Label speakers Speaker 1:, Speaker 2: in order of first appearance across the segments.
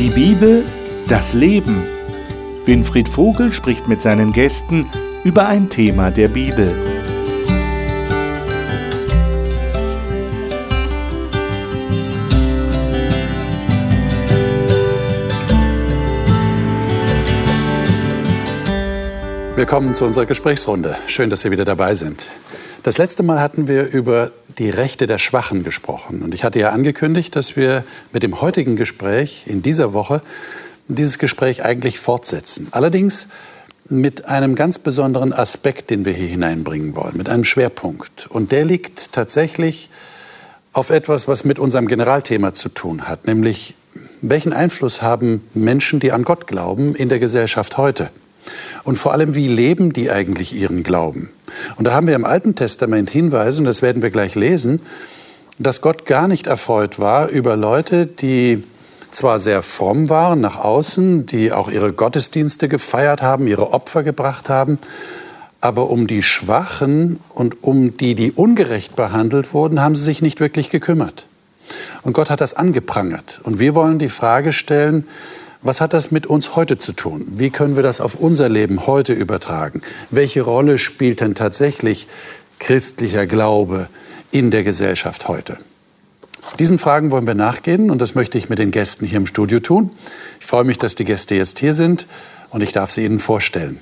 Speaker 1: Die Bibel, das Leben. Winfried Vogel spricht mit seinen Gästen über ein Thema der Bibel.
Speaker 2: Willkommen zu unserer Gesprächsrunde. Schön, dass Sie wieder dabei sind. Das letzte Mal hatten wir über die Rechte der Schwachen gesprochen. Und ich hatte ja angekündigt, dass wir mit dem heutigen Gespräch in dieser Woche dieses Gespräch eigentlich fortsetzen. Allerdings mit einem ganz besonderen Aspekt, den wir hier hineinbringen wollen, mit einem Schwerpunkt. Und der liegt tatsächlich auf etwas, was mit unserem Generalthema zu tun hat, nämlich welchen Einfluss haben Menschen, die an Gott glauben, in der Gesellschaft heute? Und vor allem, wie leben die eigentlich ihren Glauben? Und da haben wir im Alten Testament Hinweise, und das werden wir gleich lesen, dass Gott gar nicht erfreut war über Leute, die zwar sehr fromm waren nach außen, die auch ihre Gottesdienste gefeiert haben, ihre Opfer gebracht haben, aber um die Schwachen und um die, die ungerecht behandelt wurden, haben sie sich nicht wirklich gekümmert. Und Gott hat das angeprangert. Und wir wollen die Frage stellen, was hat das mit uns heute zu tun? Wie können wir das auf unser Leben heute übertragen? Welche Rolle spielt denn tatsächlich christlicher Glaube in der Gesellschaft heute? Diesen Fragen wollen wir nachgehen und das möchte ich mit den Gästen hier im Studio tun. Ich freue mich, dass die Gäste jetzt hier sind und ich darf sie Ihnen vorstellen.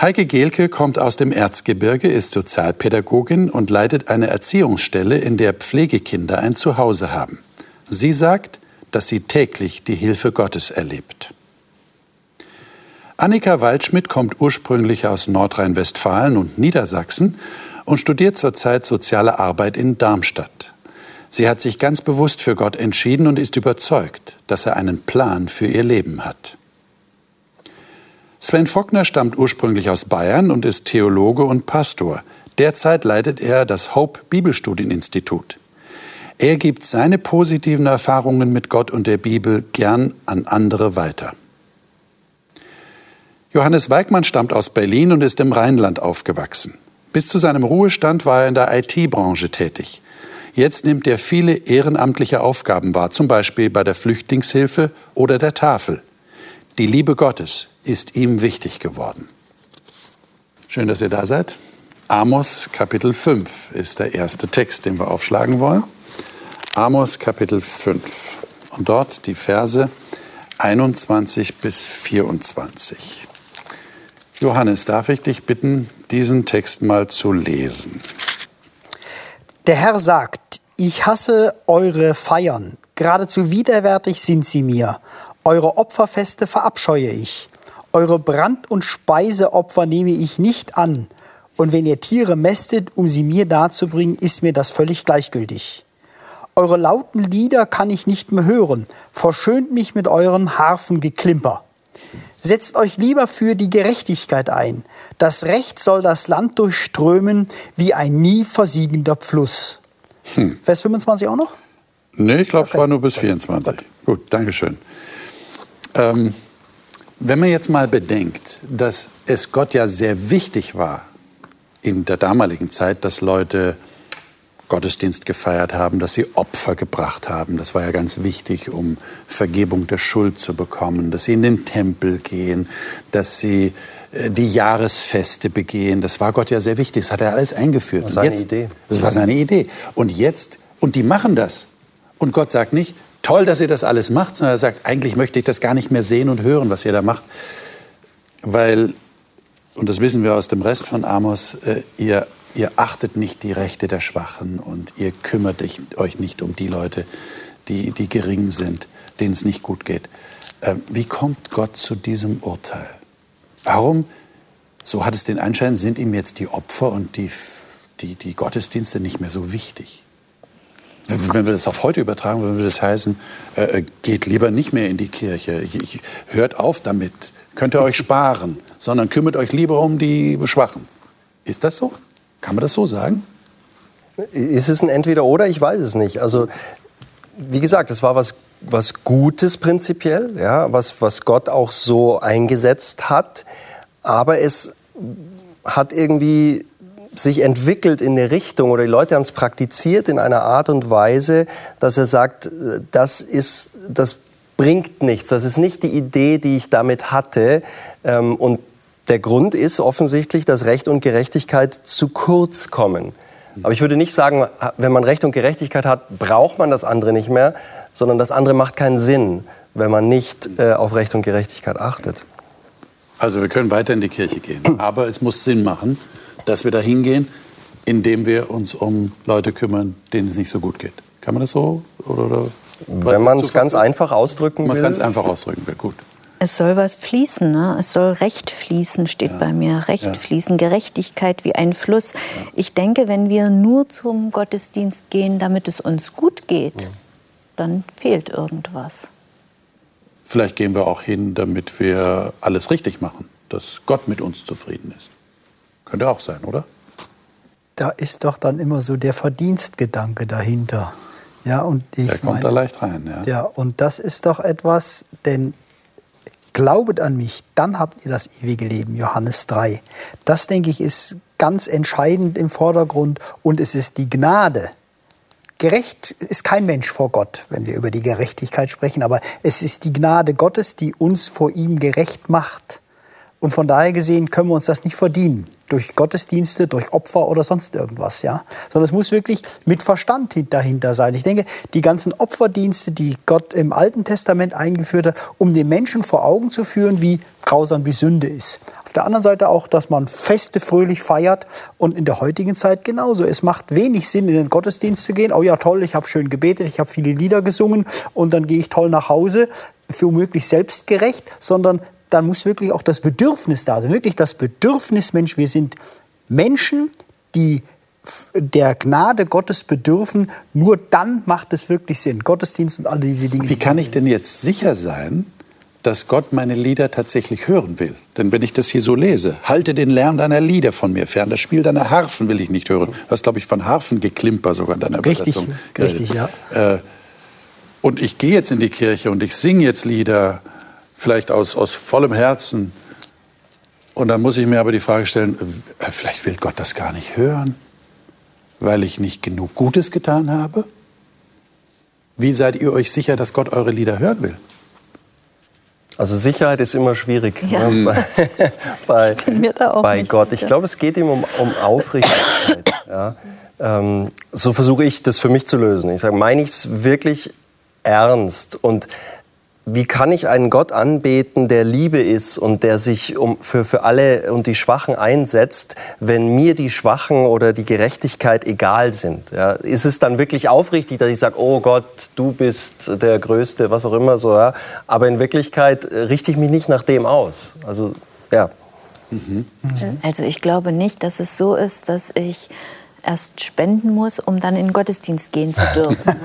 Speaker 2: Heike Gehlke kommt aus dem Erzgebirge, ist Sozialpädagogin und leitet eine Erziehungsstelle, in der Pflegekinder ein Zuhause haben. Sie sagt, dass sie täglich die Hilfe Gottes erlebt. Annika Waldschmidt kommt ursprünglich aus Nordrhein-Westfalen und Niedersachsen und studiert zurzeit soziale Arbeit in Darmstadt. Sie hat sich ganz bewusst für Gott entschieden und ist überzeugt, dass er einen Plan für ihr Leben hat. Sven Fockner stammt ursprünglich aus Bayern und ist Theologe und Pastor. Derzeit leitet er das Hope Bibelstudieninstitut. Er gibt seine positiven Erfahrungen mit Gott und der Bibel gern an andere weiter. Johannes Weigmann stammt aus Berlin und ist im Rheinland aufgewachsen. Bis zu seinem Ruhestand war er in der IT-Branche tätig. Jetzt nimmt er viele ehrenamtliche Aufgaben wahr, zum Beispiel bei der Flüchtlingshilfe oder der Tafel. Die Liebe Gottes ist ihm wichtig geworden. Schön, dass ihr da seid. Amos Kapitel 5 ist der erste Text, den wir aufschlagen wollen. Amos Kapitel 5 und dort die Verse 21 bis 24. Johannes, darf ich dich bitten, diesen Text mal zu lesen?
Speaker 3: Der Herr sagt, ich hasse eure Feiern, geradezu widerwärtig sind sie mir. Eure Opferfeste verabscheue ich. Eure Brand- und Speiseopfer nehme ich nicht an. Und wenn ihr Tiere mästet, um sie mir darzubringen, ist mir das völlig gleichgültig. Eure lauten Lieder kann ich nicht mehr hören. Verschönt mich mit eurem Harfengeklimper. Setzt euch lieber für die Gerechtigkeit ein. Das Recht soll das Land durchströmen wie ein nie versiegender Fluss. Hm. Vers 25 auch noch?
Speaker 2: Nee, ich glaube, es war nur bis 24. Gut, Gut Dankeschön. Ähm, wenn man jetzt mal bedenkt, dass es Gott ja sehr wichtig war in der damaligen Zeit, dass Leute Gottesdienst gefeiert haben, dass sie Opfer gebracht haben. Das war ja ganz wichtig, um Vergebung der Schuld zu bekommen, dass sie in den Tempel gehen, dass sie äh, die Jahresfeste begehen. Das war Gott ja sehr wichtig. Das hat er alles eingeführt.
Speaker 4: Das war seine jetzt, Idee.
Speaker 2: Das war seine Idee. Und jetzt, und die machen das. Und Gott sagt nicht, toll, dass ihr das alles macht, sondern er sagt, eigentlich möchte ich das gar nicht mehr sehen und hören, was ihr da macht. Weil, und das wissen wir aus dem Rest von Amos, äh, ihr ihr achtet nicht die Rechte der Schwachen und ihr kümmert euch nicht um die Leute, die, die gering sind, denen es nicht gut geht. Ähm, wie kommt Gott zu diesem Urteil? Warum, so hat es den Anschein, sind ihm jetzt die Opfer und die, die, die Gottesdienste nicht mehr so wichtig? Wenn wir das auf heute übertragen, würde das heißen, äh, äh, geht lieber nicht mehr in die Kirche, ich, ich, hört auf damit, könnt ihr euch sparen, sondern kümmert euch lieber um die Schwachen. Ist das so? Kann man das so sagen?
Speaker 4: Ist es ein Entweder-Oder? Ich weiß es nicht. Also, wie gesagt, es war was, was Gutes prinzipiell, ja, was, was Gott auch so eingesetzt hat. Aber es hat irgendwie sich entwickelt in eine Richtung oder die Leute haben es praktiziert in einer Art und Weise, dass er sagt, das ist, das bringt nichts. Das ist nicht die Idee, die ich damit hatte. Ähm, und der Grund ist offensichtlich, dass Recht und Gerechtigkeit zu kurz kommen. Aber ich würde nicht sagen, wenn man Recht und Gerechtigkeit hat, braucht man das andere nicht mehr, sondern das andere macht keinen Sinn, wenn man nicht äh, auf Recht und Gerechtigkeit achtet.
Speaker 2: Also wir können weiter in die Kirche gehen, aber es muss Sinn machen, dass wir da hingehen, indem wir uns um Leute kümmern, denen es nicht so gut geht. Kann man das so? Oder, oder
Speaker 4: wenn man es ganz einfach ausdrücken will.
Speaker 2: Wenn man es ganz einfach ausdrücken will, gut.
Speaker 5: Es soll was fließen, ne? es soll Recht fließen, steht ja. bei mir. Recht ja. fließen, Gerechtigkeit wie ein Fluss. Ja. Ich denke, wenn wir nur zum Gottesdienst gehen, damit es uns gut geht, dann fehlt irgendwas.
Speaker 2: Vielleicht gehen wir auch hin, damit wir alles richtig machen, dass Gott mit uns zufrieden ist. Könnte auch sein, oder?
Speaker 3: Da ist doch dann immer so der Verdienstgedanke dahinter. Ja, und ich
Speaker 2: der kommt meine, da leicht rein. Ja.
Speaker 3: ja, und das ist doch etwas, denn glaubet an mich, dann habt ihr das ewige Leben, Johannes 3. Das, denke ich, ist ganz entscheidend im Vordergrund und es ist die Gnade. Gerecht ist kein Mensch vor Gott, wenn wir über die Gerechtigkeit sprechen, aber es ist die Gnade Gottes, die uns vor ihm gerecht macht. Und von daher gesehen können wir uns das nicht verdienen. Durch Gottesdienste, durch Opfer oder sonst irgendwas, ja. Sondern es muss wirklich mit Verstand dahinter sein. Ich denke, die ganzen Opferdienste, die Gott im Alten Testament eingeführt hat, um den Menschen vor Augen zu führen, wie grausam wie Sünde ist. Auf der anderen Seite auch, dass man Feste fröhlich feiert und in der heutigen Zeit genauso. Es macht wenig Sinn, in den Gottesdienst zu gehen. Oh ja, toll, ich habe schön gebetet, ich habe viele Lieder gesungen und dann gehe ich toll nach Hause für womöglich selbstgerecht, sondern dann muss wirklich auch das Bedürfnis da sein. Wirklich das Bedürfnis, Mensch, wir sind Menschen, die der Gnade Gottes bedürfen, nur dann macht es wirklich Sinn. Gottesdienst und all diese Dinge.
Speaker 2: Wie kann ich denn jetzt sicher sein, dass Gott meine Lieder tatsächlich hören will? Denn wenn ich das hier so lese, halte den Lärm deiner Lieder von mir fern, das Spiel deiner Harfen will ich nicht hören. Du hast, glaube ich, von Harfengeklimper sogar in deiner
Speaker 3: richtig,
Speaker 2: Übersetzung
Speaker 3: Richtig, ja.
Speaker 2: Äh, und ich gehe jetzt in die Kirche und ich singe jetzt Lieder, vielleicht aus, aus vollem Herzen. Und dann muss ich mir aber die Frage stellen, äh, vielleicht will Gott das gar nicht hören, weil ich nicht genug Gutes getan habe. Wie seid ihr euch sicher, dass Gott eure Lieder hören will?
Speaker 4: Also Sicherheit ist immer schwierig
Speaker 5: ja.
Speaker 4: ne, bei, bei, bei Gott. Sicher. Ich glaube, es geht ihm um, um Aufrichtigkeit. ja. ähm, so versuche ich das für mich zu lösen. Ich sage, meine ich es wirklich ernst? Und wie kann ich einen Gott anbeten, der Liebe ist und der sich um, für, für alle und die Schwachen einsetzt, wenn mir die Schwachen oder die Gerechtigkeit egal sind? Ja, ist es dann wirklich aufrichtig, dass ich sage, oh Gott, du bist der Größte, was auch immer so, ja? aber in Wirklichkeit äh, richte ich mich nicht nach dem aus. Also, ja.
Speaker 5: Mhm. Also ich glaube nicht, dass es so ist, dass ich erst spenden muss, um dann in den Gottesdienst gehen zu dürfen.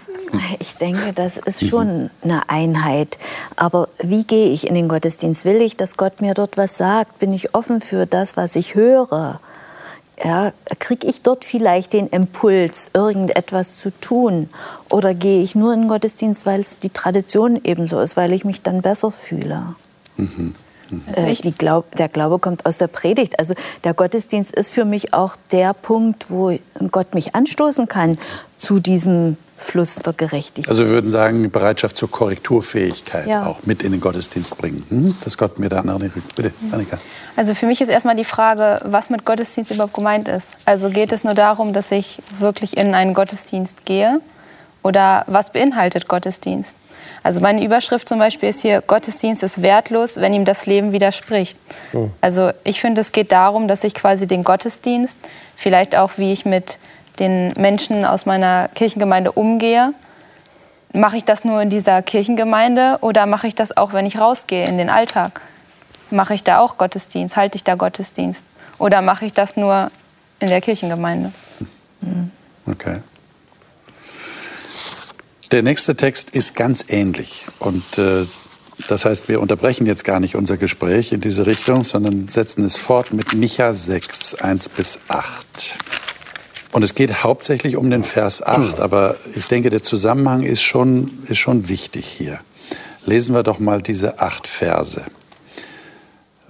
Speaker 5: Ich denke, das ist schon eine Einheit. Aber wie gehe ich in den Gottesdienst? Will ich, dass Gott mir dort was sagt? Bin ich offen für das, was ich höre? Ja, kriege ich dort vielleicht den Impuls, irgendetwas zu tun? Oder gehe ich nur in den Gottesdienst, weil es die Tradition ebenso ist, weil ich mich dann besser fühle? Mhm. Äh, Glaub, der Glaube kommt aus der Predigt. Also der Gottesdienst ist für mich auch der Punkt, wo Gott mich anstoßen kann zu diesem Fluss der Gerechtigkeit.
Speaker 2: Also wir würden sagen, Bereitschaft zur Korrekturfähigkeit ja. auch mit in den Gottesdienst bringen. Hm? Dass Gott mir da andere Bitte, Annika.
Speaker 6: Also für mich ist erstmal die Frage, was mit Gottesdienst überhaupt gemeint ist. Also geht es nur darum, dass ich wirklich in einen Gottesdienst gehe? Oder was beinhaltet Gottesdienst? Also meine Überschrift zum Beispiel ist hier, Gottesdienst ist wertlos, wenn ihm das Leben widerspricht. Mhm. Also ich finde, es geht darum, dass ich quasi den Gottesdienst, vielleicht auch wie ich mit den Menschen aus meiner Kirchengemeinde umgehe, mache ich das nur in dieser Kirchengemeinde oder mache ich das auch, wenn ich rausgehe in den Alltag? Mache ich da auch Gottesdienst? Halte ich da Gottesdienst? Oder mache ich das nur in der Kirchengemeinde?
Speaker 2: Mhm. Okay. Der nächste Text ist ganz ähnlich. Und äh, das heißt, wir unterbrechen jetzt gar nicht unser Gespräch in diese Richtung, sondern setzen es fort mit Micha 6, 1 bis 8. Und es geht hauptsächlich um den Vers 8, aber ich denke, der Zusammenhang ist schon, ist schon wichtig hier. Lesen wir doch mal diese acht Verse.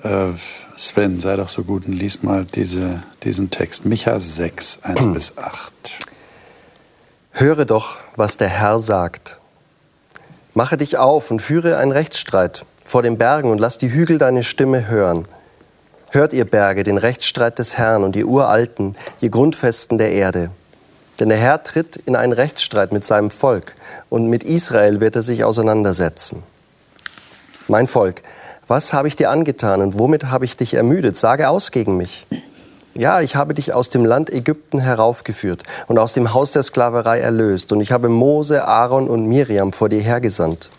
Speaker 2: Äh, Sven, sei doch so gut und lies mal diese, diesen Text. Micha 6, 1 bis 8.
Speaker 4: Höre doch, was der Herr sagt. Mache dich auf und führe einen Rechtsstreit vor den Bergen und lass die Hügel deine Stimme hören. Hört ihr Berge den Rechtsstreit des Herrn und ihr Uralten, ihr Grundfesten der Erde. Denn der Herr tritt in einen Rechtsstreit mit seinem Volk und mit Israel wird er sich auseinandersetzen. Mein Volk, was habe ich dir angetan und womit habe ich dich ermüdet? Sage aus gegen mich. Ja, ich habe dich aus dem Land Ägypten heraufgeführt und aus dem Haus der Sklaverei erlöst. Und ich habe Mose, Aaron und Miriam vor dir hergesandt.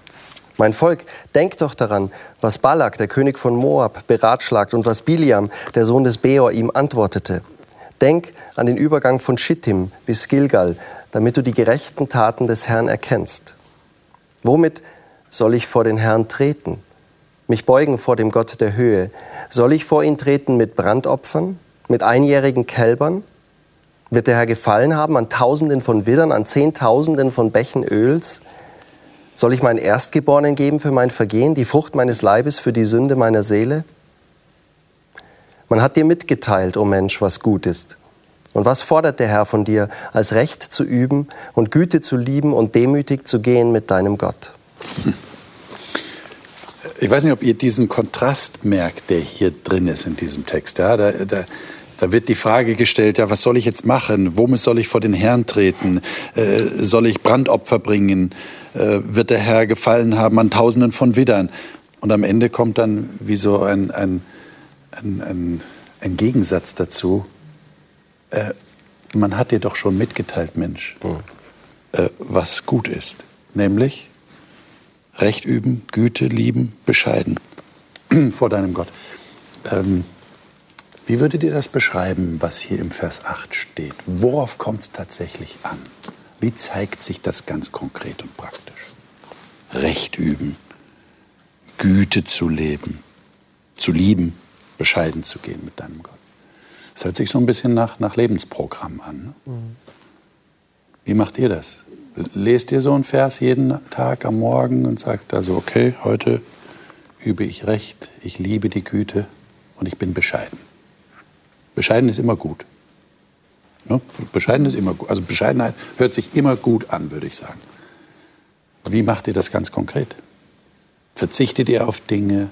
Speaker 4: Mein Volk, denk doch daran, was Balak, der König von Moab, beratschlagt und was Biliam, der Sohn des Beor, ihm antwortete. Denk an den Übergang von Schittim bis Gilgal, damit du die gerechten Taten des Herrn erkennst. Womit soll ich vor den Herrn treten? Mich beugen vor dem Gott der Höhe? Soll ich vor ihn treten mit Brandopfern, mit einjährigen Kälbern? Wird der Herr gefallen haben an Tausenden von Widdern, an Zehntausenden von Bächen Öls? Soll ich meinen Erstgeborenen geben für mein Vergehen, die Frucht meines Leibes für die Sünde meiner Seele? Man hat dir mitgeteilt, o oh Mensch, was gut ist. Und was fordert der Herr von dir, als Recht zu üben und Güte zu lieben und demütig zu gehen mit deinem Gott?
Speaker 2: Ich weiß nicht, ob ihr diesen Kontrast merkt, der hier drin ist in diesem Text. Ja, da, da, da wird die Frage gestellt, ja, was soll ich jetzt machen? Womit soll ich vor den Herrn treten? Äh, soll ich Brandopfer bringen? Äh, wird der Herr gefallen haben an Tausenden von Widdern? Und am Ende kommt dann wie so ein, ein, ein, ein, ein Gegensatz dazu. Äh, man hat dir doch schon mitgeteilt, Mensch, mhm. was gut ist. Nämlich Recht üben, Güte lieben, bescheiden vor deinem Gott. Ähm, wie würdet ihr das beschreiben, was hier im Vers 8 steht? Worauf kommt es tatsächlich an? Wie zeigt sich das ganz konkret und praktisch? Recht üben, Güte zu leben, zu lieben, bescheiden zu gehen mit deinem Gott. Das hört sich so ein bisschen nach, nach Lebensprogramm an. Ne? Mhm. Wie macht ihr das? Lest ihr so einen Vers jeden Tag am Morgen und sagt also, okay, heute übe ich Recht, ich liebe die Güte und ich bin bescheiden. Bescheiden ist immer gut. Ne? Bescheiden ist immer gut. Also Bescheidenheit hört sich immer gut an, würde ich sagen. Wie macht ihr das ganz konkret? Verzichtet ihr auf Dinge?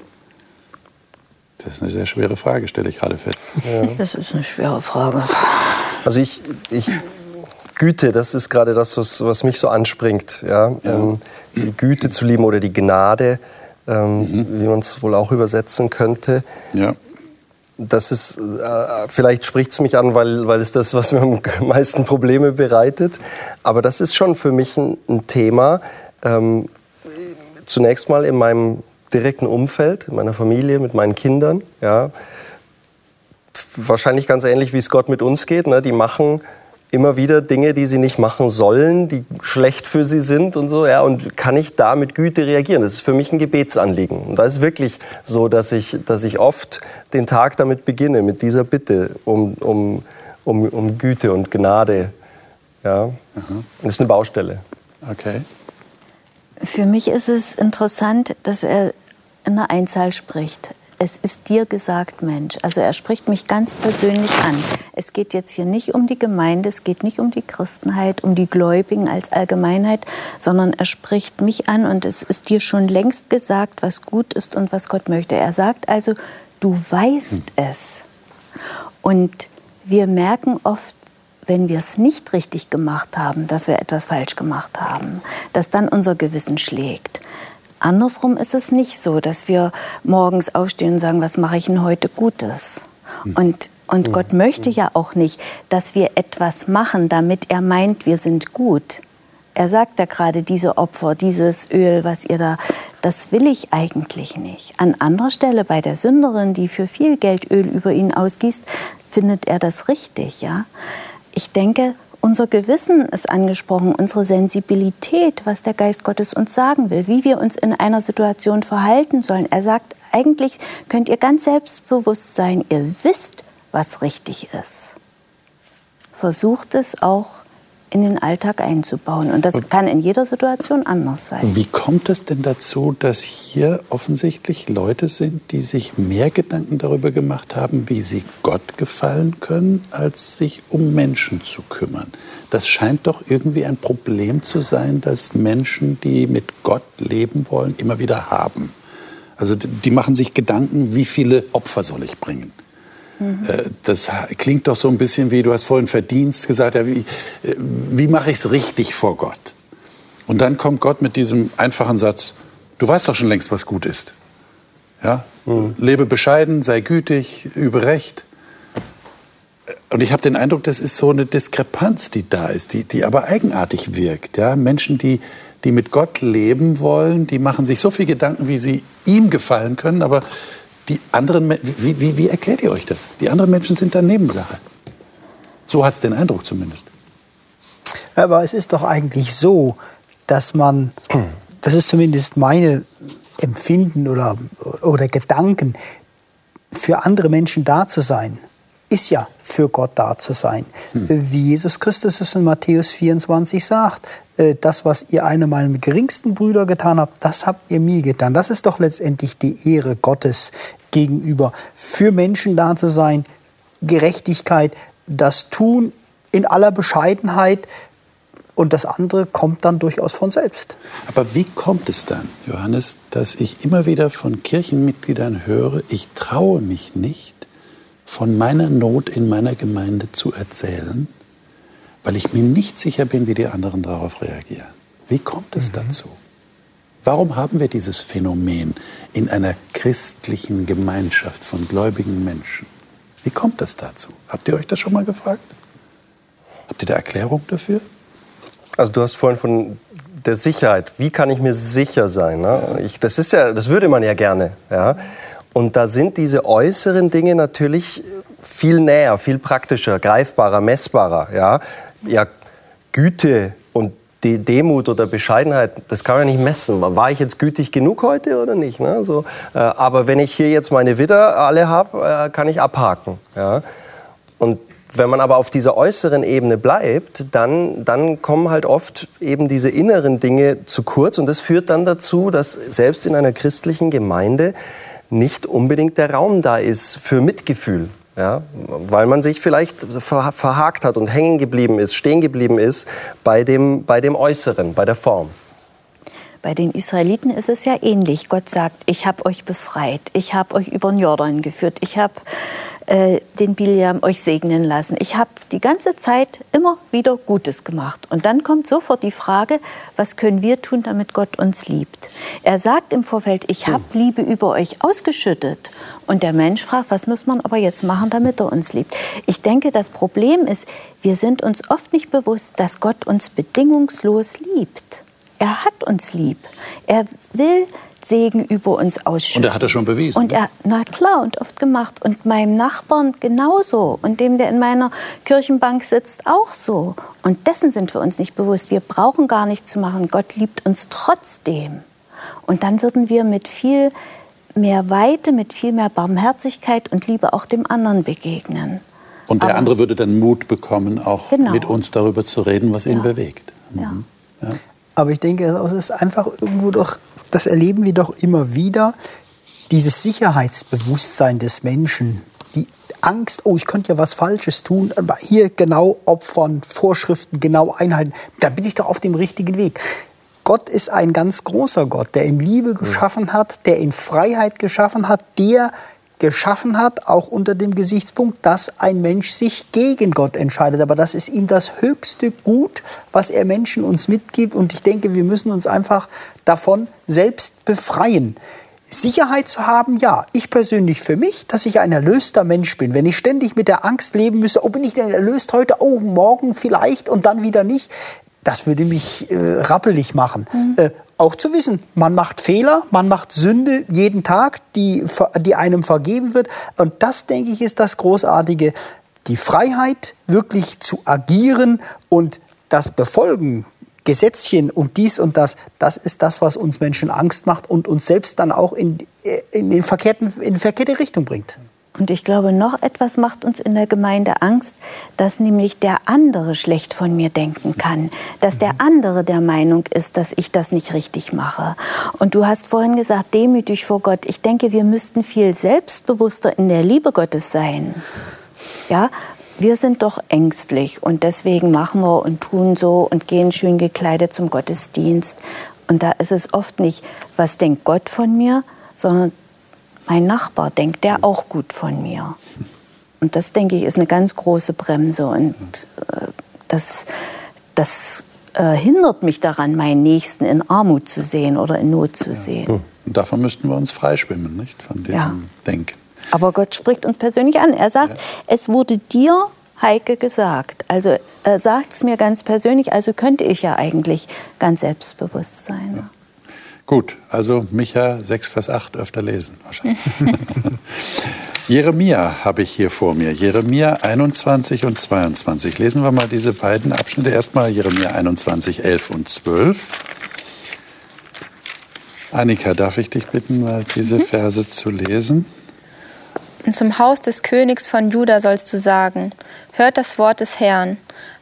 Speaker 2: Das ist eine sehr schwere Frage, stelle ich gerade fest.
Speaker 5: Ja. Das ist eine schwere Frage.
Speaker 4: Also ich, ich Güte, das ist gerade das, was, was mich so anspringt. Ja? ja. Ähm, die Güte zu lieben oder die Gnade, ähm, mhm. wie man es wohl auch übersetzen könnte. Ja das ist, äh, vielleicht spricht es mich an, weil, weil es das, was mir am meisten Probleme bereitet. Aber das ist schon für mich ein, ein Thema. Ähm, zunächst mal in meinem direkten Umfeld, in meiner Familie, mit meinen Kindern. Ja. Wahrscheinlich ganz ähnlich, wie es Gott mit uns geht. Ne? Die machen immer wieder Dinge, die sie nicht machen sollen, die schlecht für sie sind und so. Ja, und kann ich da mit Güte reagieren? Das ist für mich ein Gebetsanliegen. Und da ist wirklich so, dass ich, dass ich oft den Tag damit beginne, mit dieser Bitte um, um, um, um Güte und Gnade. Ja, mhm. das ist eine Baustelle.
Speaker 2: Okay.
Speaker 5: Für mich ist es interessant, dass er in einer Einzahl spricht es ist dir gesagt, Mensch. Also er spricht mich ganz persönlich an. Es geht jetzt hier nicht um die Gemeinde, es geht nicht um die Christenheit, um die Gläubigen als Allgemeinheit, sondern er spricht mich an und es ist dir schon längst gesagt, was gut ist und was Gott möchte. Er sagt also, du weißt es. Und wir merken oft, wenn wir es nicht richtig gemacht haben, dass wir etwas falsch gemacht haben, dass dann unser Gewissen schlägt. Andersrum ist es nicht so, dass wir morgens aufstehen und sagen, was mache ich denn heute Gutes? Hm. Und, und hm. Gott möchte ja auch nicht, dass wir etwas machen, damit er meint, wir sind gut. Er sagt ja gerade, diese Opfer, dieses Öl, was ihr da, das will ich eigentlich nicht. An anderer Stelle bei der Sünderin, die für viel Geld Öl über ihn ausgießt, findet er das richtig, ja. Ich denke, unser Gewissen ist angesprochen, unsere Sensibilität, was der Geist Gottes uns sagen will, wie wir uns in einer Situation verhalten sollen. Er sagt, eigentlich könnt ihr ganz selbstbewusst sein, ihr wisst, was richtig ist. Versucht es auch in den Alltag einzubauen. Und das kann in jeder Situation anders sein.
Speaker 2: Wie kommt es denn dazu, dass hier offensichtlich Leute sind, die sich mehr Gedanken darüber gemacht haben, wie sie Gott gefallen können, als sich um Menschen zu kümmern? Das scheint doch irgendwie ein Problem zu sein, das Menschen, die mit Gott leben wollen, immer wieder haben. Also die machen sich Gedanken, wie viele Opfer soll ich bringen? Mhm. Das klingt doch so ein bisschen wie, du hast vorhin Verdienst gesagt, ja, wie, äh, wie mache ich es richtig vor Gott? Und dann kommt Gott mit diesem einfachen Satz, du weißt doch schon längst, was gut ist. Ja? Mhm. Lebe bescheiden, sei gütig, übe Recht. Und ich habe den Eindruck, das ist so eine Diskrepanz, die da ist, die, die aber eigenartig wirkt. Ja? Menschen, die, die mit Gott leben wollen, die machen sich so viel Gedanken, wie sie ihm gefallen können, aber die anderen, wie, wie, wie erklärt ihr euch das? Die anderen Menschen sind da Nebensache. So hat es den Eindruck zumindest.
Speaker 3: Aber es ist doch eigentlich so, dass man, das ist zumindest meine Empfinden oder, oder Gedanken, für andere Menschen da zu sein, ist ja für Gott da zu sein. Hm. Wie Jesus Christus es in Matthäus 24 sagt, äh, das, was ihr einem meiner geringsten Brüder getan habt, das habt ihr mir getan. Das ist doch letztendlich die Ehre Gottes gegenüber, für Menschen da zu sein, Gerechtigkeit, das Tun in aller Bescheidenheit, und das andere kommt dann durchaus von selbst.
Speaker 2: Aber wie kommt es dann, Johannes, dass ich immer wieder von Kirchenmitgliedern höre, ich traue mich nicht, von meiner Not in meiner Gemeinde zu erzählen, weil ich mir nicht sicher bin, wie die anderen darauf reagieren? Wie kommt es mhm. dazu? Warum haben wir dieses Phänomen in einer christlichen Gemeinschaft von gläubigen Menschen? Wie kommt das dazu? Habt ihr euch das schon mal gefragt? Habt ihr da Erklärung dafür?
Speaker 4: Also du hast vorhin von der Sicherheit. Wie kann ich mir sicher sein? Ne? Ich, das ist ja, das würde man ja gerne. Ja? Und da sind diese äußeren Dinge natürlich viel näher, viel praktischer, greifbarer, messbarer. Ja, ja Güte die Demut oder Bescheidenheit, das kann man nicht messen. War ich jetzt gütig genug heute oder nicht? Ne? So, äh, aber wenn ich hier jetzt meine Widder alle habe, äh, kann ich abhaken. Ja? Und wenn man aber auf dieser äußeren Ebene bleibt, dann, dann kommen halt oft eben diese inneren Dinge zu kurz. Und das führt dann dazu, dass selbst in einer christlichen Gemeinde nicht unbedingt der Raum da ist für Mitgefühl. Ja, weil man sich vielleicht verhakt hat und hängen geblieben ist, stehen geblieben ist bei dem, bei dem Äußeren, bei der Form.
Speaker 5: Bei den Israeliten ist es ja ähnlich. Gott sagt, ich habe euch befreit, ich habe euch über den Jordan geführt, ich habe äh, den Biliam euch segnen lassen. Ich habe die ganze Zeit immer wieder Gutes gemacht. Und dann kommt sofort die Frage, was können wir tun, damit Gott uns liebt? Er sagt im Vorfeld, ich habe Liebe über euch ausgeschüttet. Und der Mensch fragt, was muss man aber jetzt machen, damit er uns liebt? Ich denke, das Problem ist, wir sind uns oft nicht bewusst, dass Gott uns bedingungslos liebt. Er hat uns lieb. Er will Segen über uns ausschütten.
Speaker 2: Und er hat das schon bewiesen.
Speaker 5: Und
Speaker 2: ne?
Speaker 5: er, na klar, und oft gemacht. Und meinem Nachbarn genauso. Und dem, der in meiner Kirchenbank sitzt, auch so. Und dessen sind wir uns nicht bewusst. Wir brauchen gar nichts zu machen. Gott liebt uns trotzdem. Und dann würden wir mit viel mehr Weite, mit viel mehr Barmherzigkeit und Liebe auch dem anderen begegnen.
Speaker 2: Und der Aber, andere würde dann Mut bekommen, auch genau. mit uns darüber zu reden, was ihn ja. bewegt. Mhm.
Speaker 3: Ja. Aber ich denke, es ist einfach irgendwo doch das erleben wir doch immer wieder, dieses Sicherheitsbewusstsein des Menschen, die Angst, oh, ich könnte ja was Falsches tun, aber hier genau opfern, Vorschriften genau einhalten, dann bin ich doch auf dem richtigen Weg. Gott ist ein ganz großer Gott, der in Liebe geschaffen hat, der in Freiheit geschaffen hat, der geschaffen hat, auch unter dem Gesichtspunkt, dass ein Mensch sich gegen Gott entscheidet. Aber das ist ihm das höchste Gut, was er Menschen uns mitgibt. Und ich denke, wir müssen uns einfach davon selbst befreien. Sicherheit zu haben, ja. Ich persönlich für mich, dass ich ein erlöster Mensch bin. Wenn ich ständig mit der Angst leben müsse, oh, bin ich denn erlöst heute, oh, morgen vielleicht und dann wieder nicht, das würde mich äh, rappelig machen. Mhm. Äh, auch zu wissen, man macht Fehler, man macht Sünde jeden Tag, die, die einem vergeben wird. Und das, denke ich, ist das Großartige. Die Freiheit, wirklich zu agieren und das Befolgen, Gesetzchen und dies und das, das ist das, was uns Menschen Angst macht und uns selbst dann auch in, in, den verkehrten, in die verkehrte Richtung bringt.
Speaker 5: Und ich glaube, noch etwas macht uns in der Gemeinde Angst, dass nämlich der andere schlecht von mir denken kann, dass der andere der Meinung ist, dass ich das nicht richtig mache. Und du hast vorhin gesagt, demütig vor Gott. Ich denke, wir müssten viel selbstbewusster in der Liebe Gottes sein. Ja, wir sind doch ängstlich und deswegen machen wir und tun so und gehen schön gekleidet zum Gottesdienst. Und da ist es oft nicht, was denkt Gott von mir, sondern mein Nachbar denkt der auch gut von mir. Und das, denke ich, ist eine ganz große Bremse. Und äh, das, das äh, hindert mich daran, meinen Nächsten in Armut zu sehen oder in Not zu sehen.
Speaker 2: Hm. Und davon müssten wir uns freischwimmen, nicht? Von diesem ja. Denken.
Speaker 5: Aber Gott spricht uns persönlich an. Er sagt, ja. es wurde dir, Heike, gesagt. Also er sagt es mir ganz persönlich, also könnte ich ja eigentlich ganz selbstbewusst sein.
Speaker 2: Gut, also Micha 6, Vers 8 öfter lesen wahrscheinlich. Jeremia habe ich hier vor mir. Jeremia 21 und 22. Lesen wir mal diese beiden Abschnitte. Erstmal Jeremia 21, 11 und 12. Annika, darf ich dich bitten, mal diese mhm. Verse zu lesen?
Speaker 6: Und zum Haus des Königs von Juda sollst du sagen: Hört das Wort des Herrn.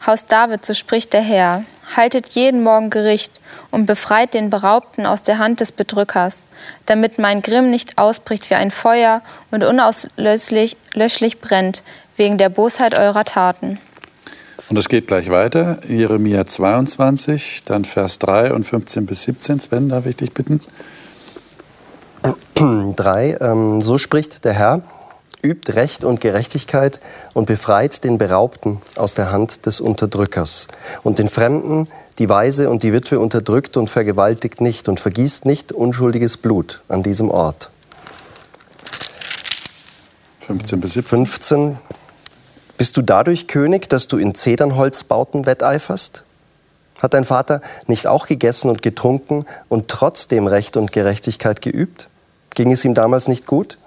Speaker 6: Haus David, so spricht der Herr haltet jeden Morgen Gericht und befreit den Beraubten aus der Hand des Bedrückers, damit mein Grimm nicht ausbricht wie ein Feuer und unauslöschlich löschlich brennt, wegen der Bosheit eurer Taten.
Speaker 2: Und es geht gleich weiter. Jeremia 22, dann Vers 3 und 15 bis 17. Sven, darf ich dich bitten?
Speaker 4: 3. Ähm, so spricht der Herr übt Recht und Gerechtigkeit und befreit den Beraubten aus der Hand des Unterdrückers. Und den Fremden, die Weise und die Witwe unterdrückt und vergewaltigt nicht und vergießt nicht unschuldiges Blut an diesem Ort.
Speaker 2: 15 bis 17.
Speaker 4: 15. Bist du dadurch König, dass du in Zedernholzbauten wetteiferst? Hat dein Vater nicht auch gegessen und getrunken und trotzdem Recht und Gerechtigkeit geübt? Ging es ihm damals nicht gut?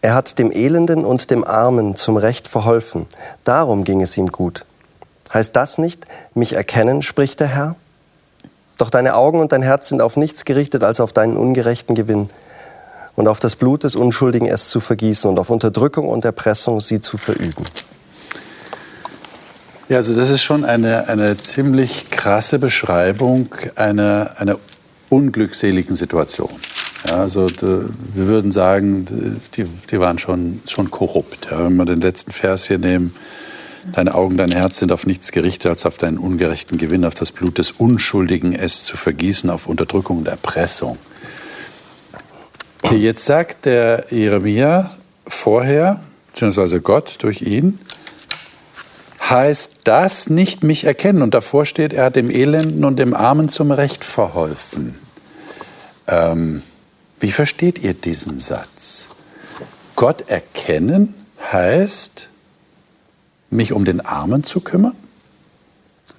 Speaker 4: Er hat dem Elenden und dem Armen zum Recht verholfen. Darum ging es ihm gut. Heißt das nicht, mich erkennen, spricht der Herr? Doch deine Augen und dein Herz sind auf nichts gerichtet als auf deinen ungerechten Gewinn und auf das Blut des Unschuldigen es zu vergießen und auf Unterdrückung und Erpressung sie zu verüben.
Speaker 2: Ja, also das ist schon eine, eine ziemlich krasse Beschreibung einer, einer unglückseligen Situation. Ja, also wir würden sagen, die, die waren schon, schon korrupt. Ja, wenn wir den letzten Vers hier nehmen, deine Augen, dein Herz sind auf nichts gerichtet, als auf deinen ungerechten Gewinn, auf das Blut des Unschuldigen es zu vergießen, auf Unterdrückung und Erpressung. Jetzt sagt der Jeremia vorher, beziehungsweise Gott durch ihn, heißt das nicht mich erkennen. Und davor steht, er hat dem Elenden und dem Armen zum Recht verholfen. Ähm, wie versteht ihr diesen Satz? Gott erkennen heißt, mich um den Armen zu kümmern?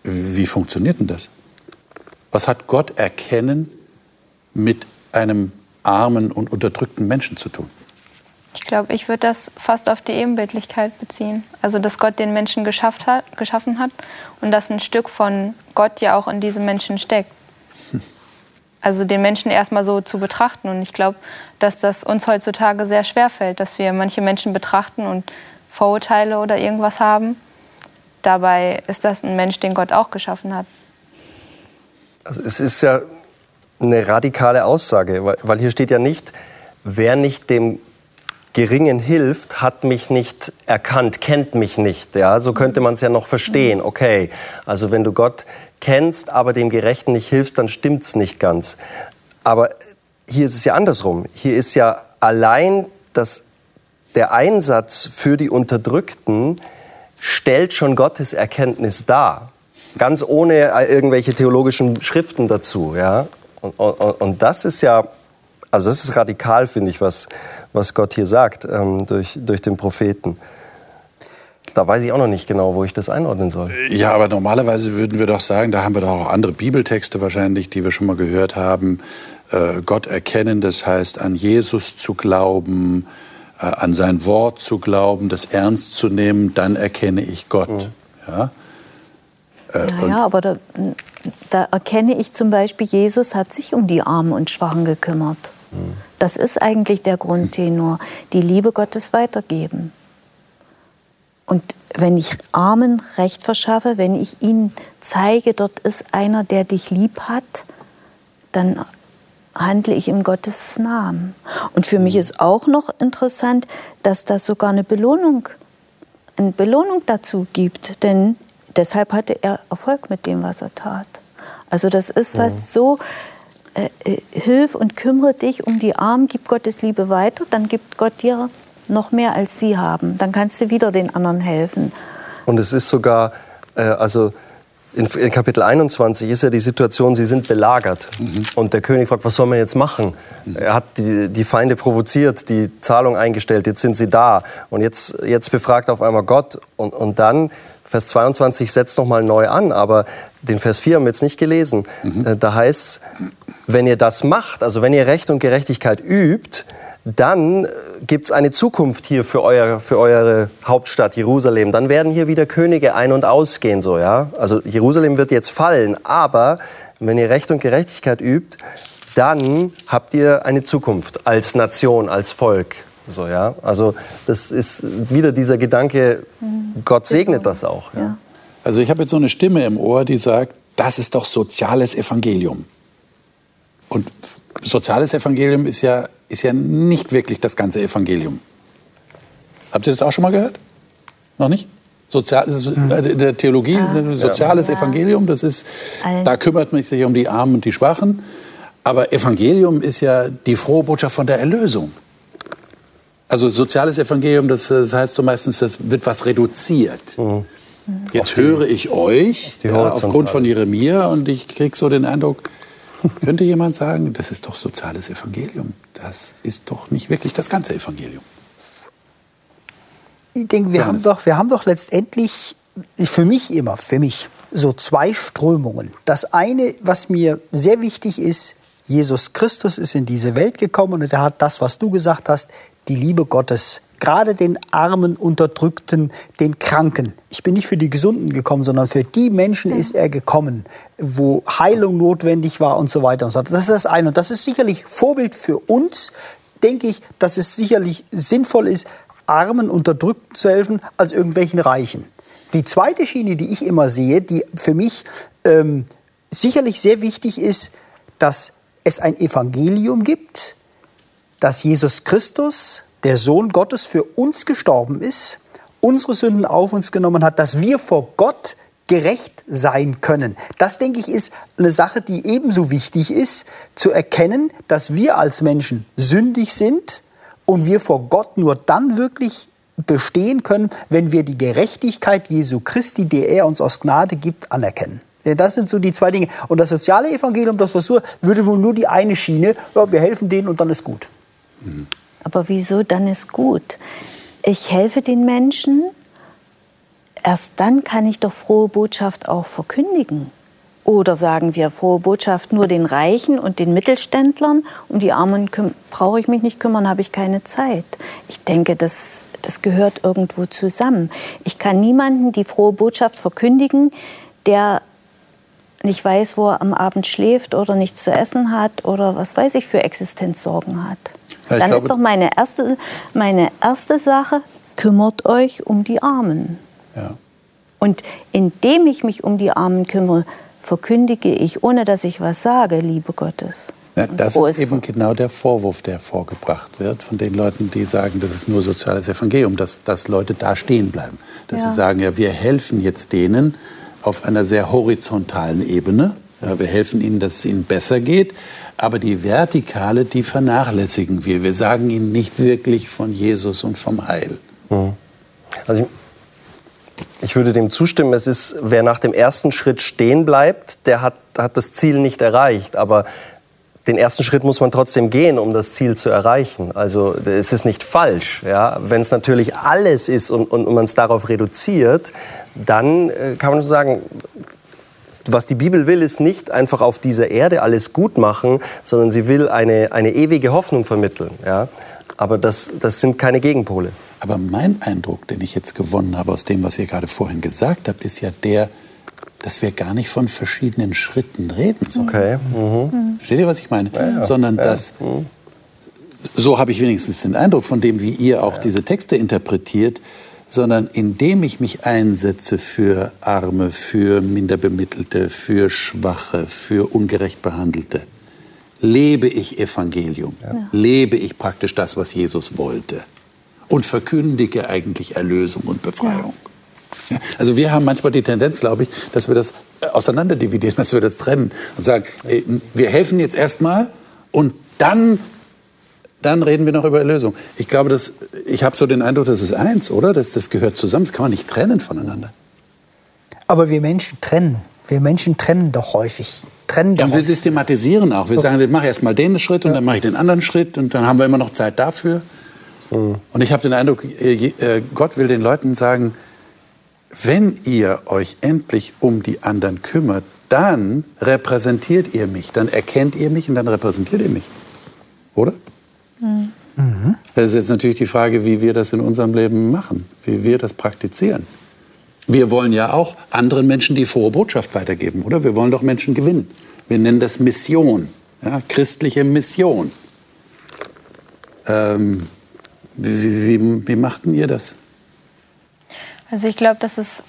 Speaker 2: Wie funktioniert denn das? Was hat Gott erkennen mit einem armen und unterdrückten Menschen zu tun?
Speaker 6: Ich glaube, ich würde das fast auf die Ebenbildlichkeit beziehen. Also, dass Gott den Menschen hat, geschaffen hat und dass ein Stück von Gott ja auch in diesem Menschen steckt also den Menschen erstmal so zu betrachten. Und ich glaube, dass das uns heutzutage sehr schwer fällt, dass wir manche Menschen betrachten und Vorurteile oder irgendwas haben. Dabei ist das ein Mensch, den Gott auch geschaffen hat.
Speaker 4: Also es ist ja eine radikale Aussage, weil hier steht ja nicht, wer nicht dem Geringen hilft, hat mich nicht erkannt, kennt mich nicht. Ja, so könnte man es ja noch verstehen. Okay, also wenn du Gott kennst, aber dem Gerechten nicht hilfst, dann stimmt es nicht ganz. Aber hier ist es ja andersrum. Hier ist ja allein das, der Einsatz für die Unterdrückten stellt schon Gottes Erkenntnis dar. Ganz ohne irgendwelche theologischen Schriften dazu. Ja? Und, und, und das ist ja, also das ist radikal, finde ich, was, was Gott hier sagt ähm, durch, durch den Propheten. Da weiß ich auch noch nicht genau, wo ich das einordnen soll.
Speaker 2: Ja, aber normalerweise würden wir doch sagen, da haben wir doch auch andere Bibeltexte wahrscheinlich, die wir schon mal gehört haben. Äh, Gott erkennen, das heißt an Jesus zu glauben, äh, an sein Wort zu glauben, das ernst zu nehmen, dann erkenne ich Gott. Mhm. Ja?
Speaker 5: Äh, ja, aber da, da erkenne ich zum Beispiel, Jesus hat sich um die Armen und Schwachen gekümmert. Das ist eigentlich der Grundtenor. Die Liebe Gottes weitergeben. Und wenn ich Armen Recht verschaffe, wenn ich ihnen zeige, dort ist einer, der dich lieb hat, dann handle ich im Gottes Namen. Und für mich ist auch noch interessant, dass das sogar eine Belohnung, eine Belohnung dazu gibt, denn deshalb hatte er Erfolg mit dem, was er tat. Also das ist was mhm. so, äh, äh, hilf und kümmere dich um die Armen, gib Gottes Liebe weiter, dann gibt Gott dir noch mehr als sie haben. Dann kannst du wieder den anderen helfen.
Speaker 4: Und es ist sogar, äh, also in, in, Kapitel 21 ist ja die Situation, sie sind belagert. Mhm. Und der König fragt, was soll man jetzt machen? Mhm. Er hat die, die, Feinde provoziert, die Zahlung eingestellt, jetzt sind sie da. Und jetzt, jetzt befragt auf einmal Gott. Und, und dann, Vers 22 setzt noch mal neu an, aber den Vers 4 haben wir jetzt nicht gelesen. Mhm. Äh, da heißt es, wenn ihr das macht, also wenn ihr Recht und Gerechtigkeit übt, dann äh, gibt es eine Zukunft hier für, euer, für eure Hauptstadt Jerusalem. Dann werden hier wieder Könige ein- und ausgehen. So, ja? Also Jerusalem wird jetzt fallen, aber wenn ihr Recht und Gerechtigkeit übt, dann habt ihr eine Zukunft als Nation, als Volk. So, ja? Also das ist wieder dieser Gedanke, Gott segnet das auch. Ja?
Speaker 2: Also ich habe jetzt so eine Stimme im Ohr, die sagt, das ist doch soziales Evangelium. Und soziales Evangelium ist ja ist ja nicht wirklich das ganze Evangelium. Habt ihr das auch schon mal gehört? Noch nicht? Sozial, hm. äh, der Theologie, ah. soziales ja. Evangelium, das ist, da kümmert man sich um die Armen und die Schwachen. Aber Evangelium ist ja die frohe Botschaft von der Erlösung. Also soziales Evangelium, das, das heißt so meistens, das wird was reduziert. Mhm. Jetzt die, höre ich euch ja, aufgrund von Jeremia und ich kriege so den Eindruck, könnte jemand sagen, das ist doch soziales Evangelium. Das ist doch nicht wirklich das ganze Evangelium.
Speaker 3: Ich denke, wir, haben doch, wir haben doch letztendlich, für mich immer, für mich, so zwei Strömungen. Das eine, was mir sehr wichtig ist, Jesus Christus ist in diese Welt gekommen und er hat das, was du gesagt hast, die Liebe Gottes gerade den Armen, Unterdrückten, den Kranken. Ich bin nicht für die Gesunden gekommen, sondern für die Menschen ist er gekommen, wo Heilung notwendig war und so weiter und so weiter. Das ist das eine. Und das ist sicherlich Vorbild für uns, denke ich, dass es sicherlich sinnvoll ist, Armen, Unterdrückten zu helfen, als irgendwelchen Reichen. Die zweite Schiene, die ich immer sehe, die für mich ähm, sicherlich sehr wichtig ist, dass es ein Evangelium gibt, dass Jesus Christus der Sohn Gottes für uns gestorben ist, unsere Sünden auf uns genommen hat, dass wir vor Gott gerecht sein können. Das, denke ich, ist eine Sache, die ebenso wichtig ist, zu erkennen, dass wir als Menschen sündig sind und wir vor Gott nur dann wirklich bestehen können, wenn wir die Gerechtigkeit Jesu Christi, die er uns aus Gnade gibt, anerkennen. Das sind so die zwei Dinge. Und das soziale Evangelium, das versucht, würde wohl nur die eine Schiene, ja, wir helfen denen und dann ist gut.
Speaker 5: Aber wieso, dann ist gut. Ich helfe den Menschen, erst dann kann ich doch frohe Botschaft auch verkündigen. Oder sagen wir frohe Botschaft nur den Reichen und den Mittelständlern, um die Armen brauche ich mich nicht kümmern, habe ich keine Zeit. Ich denke, das, das gehört irgendwo zusammen. Ich kann niemanden die frohe Botschaft verkündigen, der nicht weiß, wo er am Abend schläft oder nichts zu essen hat oder was weiß ich für Existenzsorgen hat. Ja, Dann ist doch meine erste, meine erste Sache, kümmert euch um die Armen. Ja. Und indem ich mich um die Armen kümmere, verkündige ich, ohne dass ich was sage, Liebe Gottes.
Speaker 2: Ja, das ist eben genau der Vorwurf, der vorgebracht wird von den Leuten, die sagen, das ist nur soziales Evangelium, dass, dass Leute da stehen bleiben. Dass ja. sie sagen, ja, wir helfen jetzt denen auf einer sehr horizontalen Ebene. Ja, wir helfen ihnen, dass es ihnen besser geht. Aber die Vertikale, die vernachlässigen wir. Wir sagen ihnen nicht wirklich von Jesus und vom Heil. Mhm.
Speaker 4: Also ich, ich, würde dem zustimmen. Es ist, wer nach dem ersten Schritt stehen bleibt, der hat, hat das Ziel nicht erreicht. Aber den ersten Schritt muss man trotzdem gehen, um das Ziel zu erreichen. Also es ist nicht falsch. Ja? Wenn es natürlich alles ist und, und, und man es darauf reduziert, dann äh, kann man sagen, was die Bibel will, ist nicht einfach auf dieser Erde alles gut machen, sondern sie will eine, eine ewige Hoffnung vermitteln. Ja? Aber das, das sind keine Gegenpole.
Speaker 2: Aber mein Eindruck, den ich jetzt gewonnen habe aus dem, was ihr gerade vorhin gesagt habt, ist ja der, dass wir gar nicht von verschiedenen Schritten reden sollen. Okay. Mhm. Versteht ihr, was ich meine? Ja. Sondern ja. dass, so habe ich wenigstens den Eindruck von dem, wie ihr auch ja. diese Texte interpretiert, sondern indem ich mich einsetze für Arme, für Minderbemittelte, für Schwache, für ungerecht Behandelte, lebe ich Evangelium, ja. lebe ich praktisch das, was Jesus wollte und verkündige eigentlich Erlösung und Befreiung. Ja. Also wir haben manchmal die Tendenz, glaube ich, dass wir das auseinanderdividieren, dass wir das trennen und sagen, wir helfen jetzt erstmal und dann dann reden wir noch über Erlösung. Ich glaube, dass, ich habe so den Eindruck, das ist eins, oder? Das, das gehört zusammen, das kann man nicht trennen voneinander.
Speaker 3: Aber wir Menschen trennen. Wir Menschen trennen doch häufig. Trennen
Speaker 2: ja, und wir systematisieren auch. Wir sagen, ich mache erst mal den Schritt und ja. dann mache ich den anderen Schritt und dann haben wir immer noch Zeit dafür. Mhm. Und ich habe den Eindruck, äh, Gott will den Leuten sagen, wenn ihr euch endlich um die anderen kümmert, dann repräsentiert ihr mich, dann erkennt ihr mich und dann repräsentiert ihr mich. Oder? Mhm. Das ist jetzt natürlich die Frage, wie wir das in unserem Leben machen, wie wir das praktizieren. Wir wollen ja auch anderen Menschen die frohe Botschaft weitergeben, oder? Wir wollen doch Menschen gewinnen. Wir nennen das Mission, ja, christliche Mission. Ähm, wie, wie, wie machten ihr das?
Speaker 6: Also ich glaube, das ist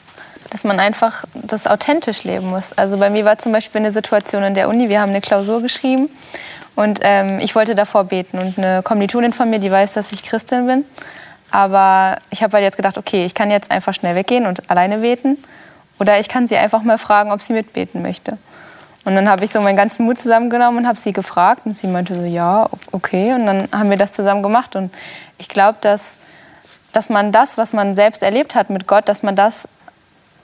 Speaker 6: dass man einfach das authentisch leben muss. Also bei mir war zum Beispiel eine Situation in der Uni, wir haben eine Klausur geschrieben und ähm, ich wollte davor beten. Und eine Kommilitonin von mir, die weiß, dass ich Christin bin. Aber ich habe halt jetzt gedacht, okay, ich kann jetzt einfach schnell weggehen und alleine beten. Oder ich kann sie einfach mal fragen, ob sie mitbeten möchte. Und dann habe ich so meinen ganzen Mut zusammengenommen und habe sie gefragt. Und sie meinte so, ja, okay. Und dann haben wir das zusammen gemacht. Und ich glaube, dass, dass man das, was man selbst erlebt hat mit Gott, dass man das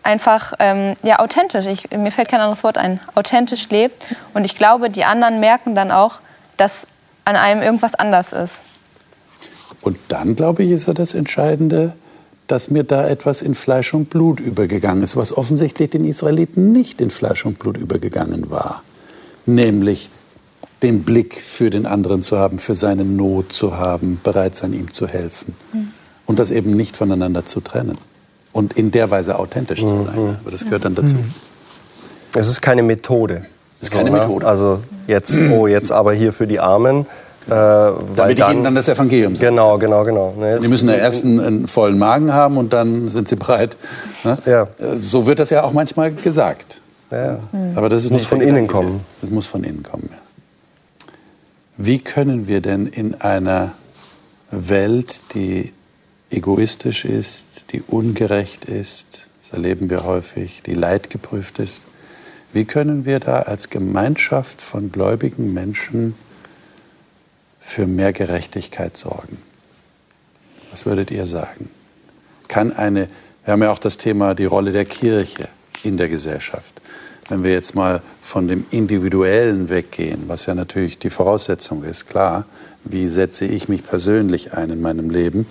Speaker 6: einfach ähm, ja, authentisch, ich, mir fällt kein anderes Wort ein, authentisch lebt. Und ich glaube, die anderen merken dann auch, dass an einem irgendwas anders ist.
Speaker 2: Und dann, glaube ich, ist ja das Entscheidende, dass mir da etwas in Fleisch und Blut übergegangen ist, was offensichtlich den Israeliten nicht in Fleisch und Blut übergegangen war. Nämlich den Blick für den anderen zu haben, für seine Not zu haben, bereit sein, ihm zu helfen. Mhm. Und das eben nicht voneinander zu trennen. Und in der Weise authentisch mhm. zu sein. Aber das gehört dann dazu. Mhm.
Speaker 4: Es ist keine Methode.
Speaker 2: Es ist keine Methode.
Speaker 4: Also jetzt, oh, jetzt aber hier für die Armen.
Speaker 2: Äh, Damit ich ihnen dann das Evangelium
Speaker 4: sage. Genau, genau, genau.
Speaker 2: Ne, die müssen ja erst einen, einen, vollen Magen haben und dann sind sie bereit. Ne? Ja. Äh, so wird das ja auch manchmal gesagt.
Speaker 4: Ja. Aber das ist muss von innen kommen.
Speaker 2: Das muss von innen kommen. Wie können wir denn in einer Welt, die egoistisch ist, die ungerecht ist, das erleben wir häufig, die leidgeprüft ist, wie können wir da als Gemeinschaft von gläubigen Menschen für mehr Gerechtigkeit sorgen? Was würdet ihr sagen? Kann eine, wir haben ja auch das Thema die Rolle der Kirche in der Gesellschaft. Wenn wir jetzt mal von dem Individuellen weggehen, was ja natürlich die Voraussetzung ist, klar, wie setze ich mich persönlich ein in meinem Leben,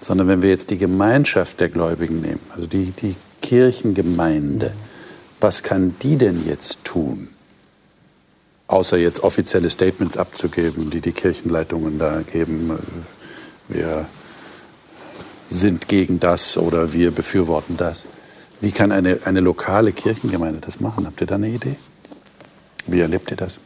Speaker 2: sondern wenn wir jetzt die Gemeinschaft der Gläubigen nehmen, also die, die Kirchengemeinde, was kann die denn jetzt tun? Außer jetzt offizielle Statements abzugeben, die die Kirchenleitungen da geben. Wir sind gegen das oder wir befürworten das. Wie kann eine, eine lokale Kirchengemeinde das machen? Habt ihr da eine Idee? Wie erlebt ihr das?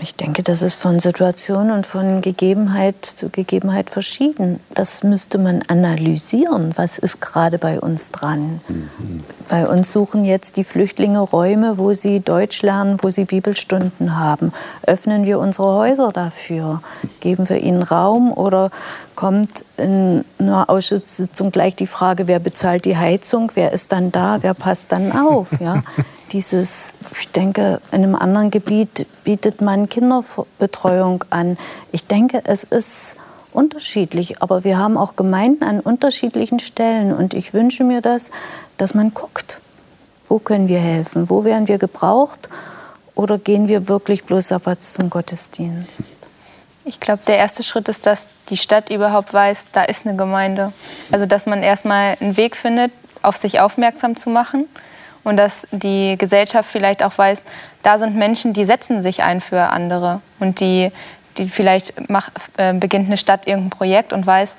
Speaker 5: Ich denke, das ist von Situation und von Gegebenheit zu Gegebenheit verschieden. Das müsste man analysieren. Was ist gerade bei uns dran? Mhm. Bei uns suchen jetzt die Flüchtlinge Räume, wo sie Deutsch lernen, wo sie Bibelstunden haben. Öffnen wir unsere Häuser dafür? Geben wir ihnen Raum oder kommt in einer Ausschusssitzung gleich die Frage, wer bezahlt die Heizung, wer ist dann da, wer passt dann auf? Ja? dieses, ich denke, in einem anderen Gebiet bietet man Kinderbetreuung an. Ich denke, es ist unterschiedlich, aber wir haben auch Gemeinden an unterschiedlichen Stellen und ich wünsche mir das, dass man guckt, wo können wir helfen, wo werden wir gebraucht oder gehen wir wirklich bloß Sabbats zum Gottesdienst.
Speaker 6: Ich glaube, der erste Schritt ist, dass die Stadt überhaupt weiß, da ist eine Gemeinde. Also, dass man erstmal einen Weg findet, auf sich aufmerksam zu machen und dass die Gesellschaft vielleicht auch weiß, da sind Menschen, die setzen sich ein für andere und die, die vielleicht macht, äh, beginnt eine Stadt irgendein Projekt und weiß,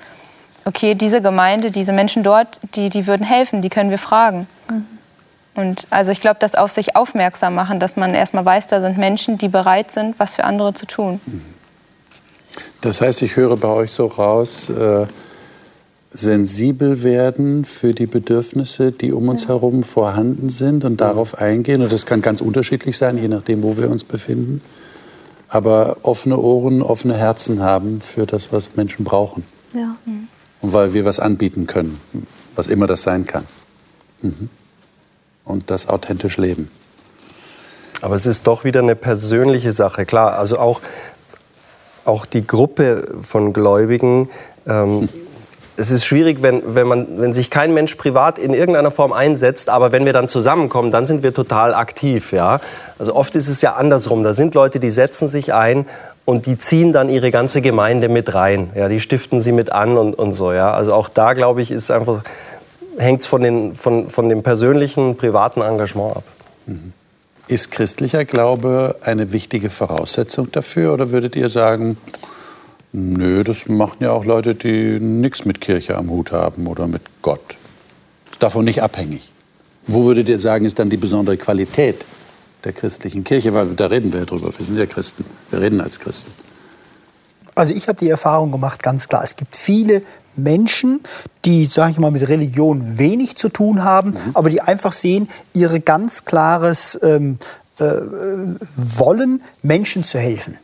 Speaker 6: okay, diese Gemeinde, diese Menschen dort, die, die würden helfen, die können wir fragen. Mhm. Und also ich glaube, das auf sich aufmerksam machen, dass man erstmal weiß, da sind Menschen, die bereit sind, was für andere zu tun.
Speaker 2: Das heißt, ich höre bei euch so raus, äh, sensibel werden für die Bedürfnisse, die um uns ja. herum vorhanden sind und darauf eingehen. Und das kann ganz unterschiedlich sein, je nachdem, wo wir uns befinden. Aber offene Ohren, offene Herzen haben für das, was Menschen brauchen. Ja. Und weil wir was anbieten können, was immer das sein kann. Mhm. Und das authentisch leben.
Speaker 4: Aber es ist doch wieder eine persönliche Sache. Klar, also auch, auch die Gruppe von Gläubigen. Ähm, es ist schwierig, wenn, wenn, man, wenn sich kein Mensch privat in irgendeiner Form einsetzt, aber wenn wir dann zusammenkommen, dann sind wir total aktiv. Ja? Also oft ist es ja andersrum. Da sind Leute, die setzen sich ein und die ziehen dann ihre ganze Gemeinde mit rein. Ja, die stiften sie mit an und, und so. Ja. Also auch da, glaube ich, ist einfach hängt es von, von, von dem persönlichen, privaten Engagement ab. Mhm.
Speaker 2: Ist christlicher Glaube eine wichtige Voraussetzung dafür oder würdet ihr sagen, nö, das machen ja auch Leute, die nichts mit Kirche am Hut haben oder mit Gott? Ist davon nicht abhängig. Wo würdet ihr sagen, ist dann die besondere Qualität der christlichen Kirche? Weil da reden wir ja drüber. Wir sind ja Christen. Wir reden als Christen.
Speaker 3: Also ich habe die Erfahrung gemacht, ganz klar, es gibt viele Menschen, die, sage ich mal, mit Religion wenig zu tun haben, mhm. aber die einfach sehen, ihre ganz klares ähm, äh, Wollen, Menschen zu helfen.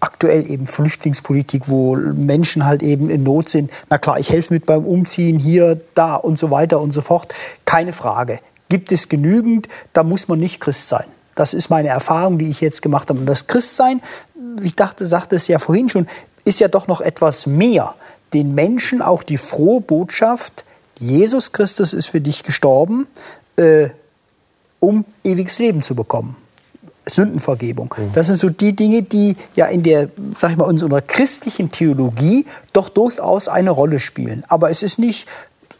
Speaker 3: Aktuell eben Flüchtlingspolitik, wo Menschen halt eben in Not sind. Na klar, ich helfe mit beim Umziehen hier, da und so weiter und so fort. Keine Frage. Gibt es genügend, da muss man nicht Christ sein. Das ist meine Erfahrung, die ich jetzt gemacht habe. Und das Christsein, ich dachte, sagte es ja vorhin schon, ist ja doch noch etwas mehr den Menschen auch die frohe Botschaft, Jesus Christus ist für dich gestorben, äh, um ewiges Leben zu bekommen. Sündenvergebung. Mhm. Das sind so die Dinge, die ja in der, sag ich mal, unserer christlichen Theologie doch durchaus eine Rolle spielen. Aber es ist nicht,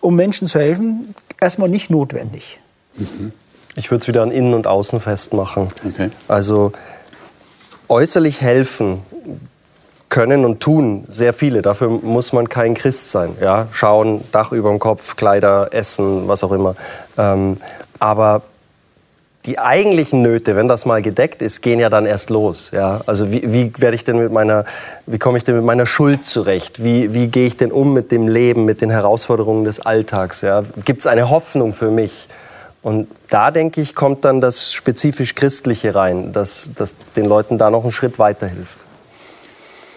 Speaker 3: um Menschen zu helfen, erstmal nicht notwendig.
Speaker 4: Mhm. Ich würde es wieder an Innen und Außen festmachen. Okay. Also äußerlich helfen können und tun sehr viele. Dafür muss man kein Christ sein. Ja? Schauen, Dach über dem Kopf, Kleider, Essen, was auch immer. Ähm, aber die eigentlichen Nöte, wenn das mal gedeckt ist, gehen ja dann erst los. Ja? Also wie, wie werde ich denn mit meiner, wie komme ich denn mit meiner Schuld zurecht? Wie, wie gehe ich denn um mit dem Leben, mit den Herausforderungen des Alltags? Ja? Gibt es eine Hoffnung für mich? Und da denke ich, kommt dann das spezifisch Christliche rein, dass, dass den Leuten da noch einen Schritt weiterhilft.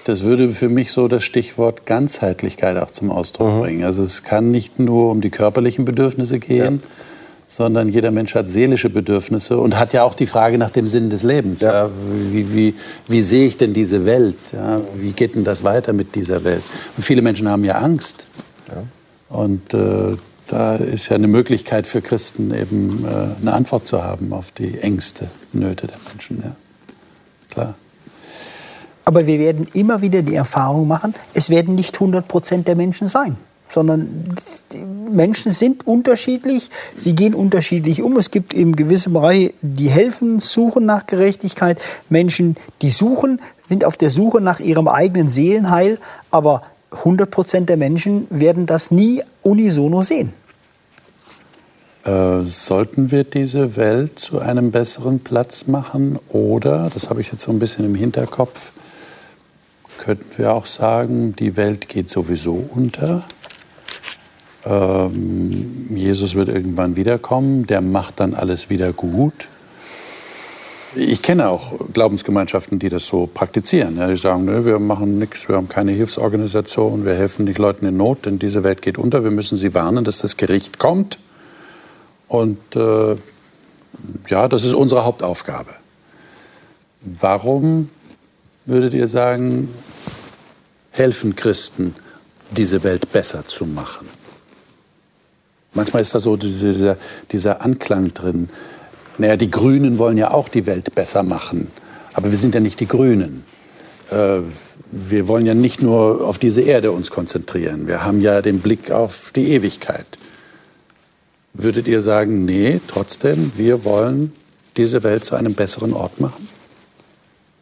Speaker 2: Das würde für mich so das Stichwort Ganzheitlichkeit auch zum Ausdruck mhm. bringen. Also es kann nicht nur um die körperlichen Bedürfnisse gehen, ja. Sondern jeder Mensch hat seelische Bedürfnisse und hat ja auch die Frage nach dem Sinn des Lebens. Ja. Ja, wie, wie, wie, sehe ich denn diese Welt? wie geht denn das weiter mit dieser Welt? Und viele Menschen haben ja Angst. Und äh, da ist ja eine Möglichkeit für Christen eben äh, eine Antwort zu haben auf die Ängste, Nöte der Menschen. Ja. Klar.
Speaker 3: Aber wir werden immer wieder die Erfahrung machen, es werden nicht 100 Prozent der Menschen sein sondern Menschen sind unterschiedlich, sie gehen unterschiedlich um. Es gibt eben gewisse Bereiche, die helfen, suchen nach Gerechtigkeit. Menschen, die suchen, sind auf der Suche nach ihrem eigenen Seelenheil, aber 100 Prozent der Menschen werden das nie unisono sehen.
Speaker 2: Äh, sollten wir diese Welt zu einem besseren Platz machen oder, das habe ich jetzt so ein bisschen im Hinterkopf, könnten wir auch sagen, die Welt geht sowieso unter. Ähm, Jesus wird irgendwann wiederkommen, der macht dann alles wieder gut. Ich kenne auch Glaubensgemeinschaften, die das so praktizieren. Ja, die sagen, ne, wir machen nichts, wir haben keine Hilfsorganisation, wir helfen nicht Leuten in Not, denn diese Welt geht unter. Wir müssen sie warnen, dass das Gericht kommt. Und äh, ja, das ist unsere Hauptaufgabe. Warum würdet ihr sagen, helfen Christen, diese Welt besser zu machen. Manchmal ist da so dieser, dieser Anklang drin. Naja, die Grünen wollen ja auch die Welt besser machen. Aber wir sind ja nicht die Grünen. Äh, wir wollen ja nicht nur auf diese Erde uns konzentrieren. Wir haben ja den Blick auf die Ewigkeit. Würdet ihr sagen, nee, trotzdem, wir wollen diese Welt zu einem besseren Ort machen?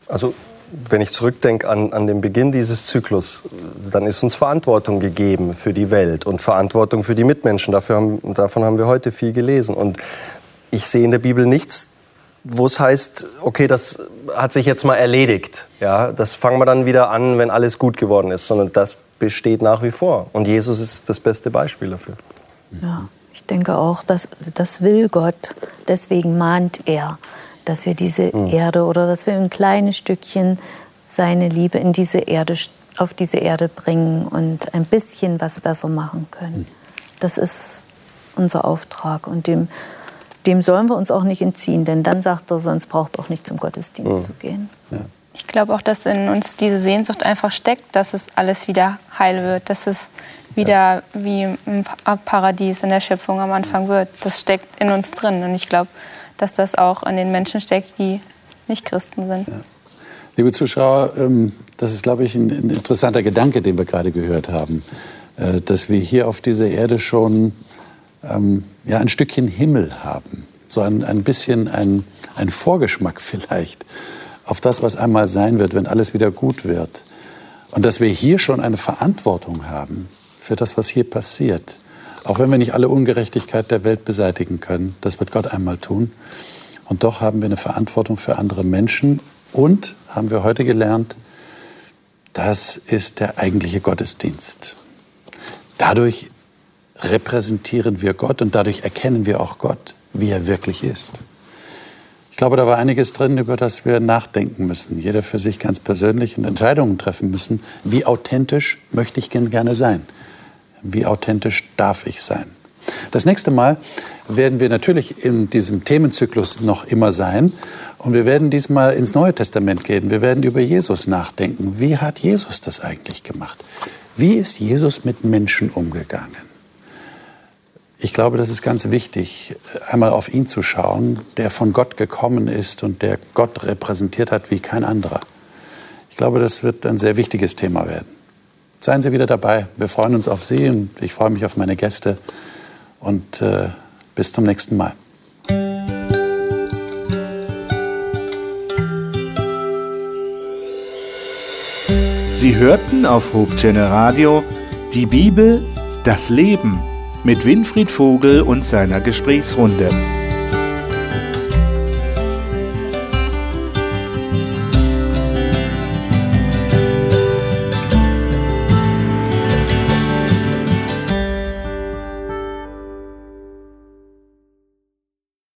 Speaker 4: Also wenn ich zurückdenke an, an den Beginn dieses Zyklus, dann ist uns Verantwortung gegeben für die Welt und Verantwortung für die Mitmenschen. Dafür haben, davon haben wir heute viel gelesen. Und ich sehe in der Bibel nichts, wo es heißt, okay, das hat sich jetzt mal erledigt. Ja, das fangen wir dann wieder an, wenn alles gut geworden ist, sondern das besteht nach wie vor. Und Jesus ist das beste Beispiel dafür.
Speaker 5: Ja, ich denke auch, dass das will Gott. Deswegen mahnt er, dass wir diese mhm. Erde oder dass wir ein kleines Stückchen seine Liebe in diese Erde, auf diese Erde bringen und ein bisschen was besser machen können. Mhm. Das ist unser Auftrag und dem, dem sollen wir uns auch nicht entziehen, denn dann sagt er, sonst braucht auch nicht zum Gottesdienst mhm. zu gehen. Ja.
Speaker 6: Ich glaube auch, dass in uns diese Sehnsucht einfach steckt, dass es alles wieder heil wird, dass es wieder ja. wie im Paradies in der Schöpfung am Anfang wird. Das steckt in uns drin und ich glaube, dass das auch in den Menschen steckt, die nicht Christen sind. Ja.
Speaker 2: Liebe Zuschauer, ähm, das ist, glaube ich, ein interessanter Gedanke, den wir gerade gehört haben, äh, dass wir hier auf dieser Erde schon ähm, ja, ein Stückchen Himmel haben, so ein, ein bisschen ein, ein Vorgeschmack vielleicht auf das, was einmal sein wird, wenn alles wieder gut wird. Und dass wir hier schon eine Verantwortung haben für das, was hier passiert. Auch wenn wir nicht alle Ungerechtigkeit der Welt beseitigen können, das wird Gott einmal tun. Und doch haben wir eine Verantwortung für andere Menschen und haben wir heute gelernt, das ist der eigentliche Gottesdienst. Dadurch repräsentieren wir Gott und dadurch erkennen wir auch Gott, wie er wirklich ist glaube, da war einiges drin, über das wir nachdenken müssen. Jeder für sich ganz persönlich und Entscheidungen treffen müssen. Wie authentisch möchte ich gerne sein? Wie authentisch darf ich sein? Das nächste Mal werden wir natürlich in diesem Themenzyklus noch immer sein. Und wir werden diesmal ins Neue Testament gehen. Wir werden über Jesus nachdenken. Wie hat Jesus das eigentlich gemacht? Wie ist Jesus mit Menschen umgegangen? Ich glaube, das ist ganz wichtig, einmal auf ihn zu schauen, der von Gott gekommen ist und der Gott repräsentiert hat wie kein anderer. Ich glaube, das wird ein sehr wichtiges Thema werden. Seien Sie wieder dabei. Wir freuen uns auf Sie und ich freue mich auf meine Gäste. Und äh, bis zum nächsten Mal.
Speaker 1: Sie hörten auf Hope Radio die Bibel, das Leben mit Winfried Vogel und seiner Gesprächsrunde.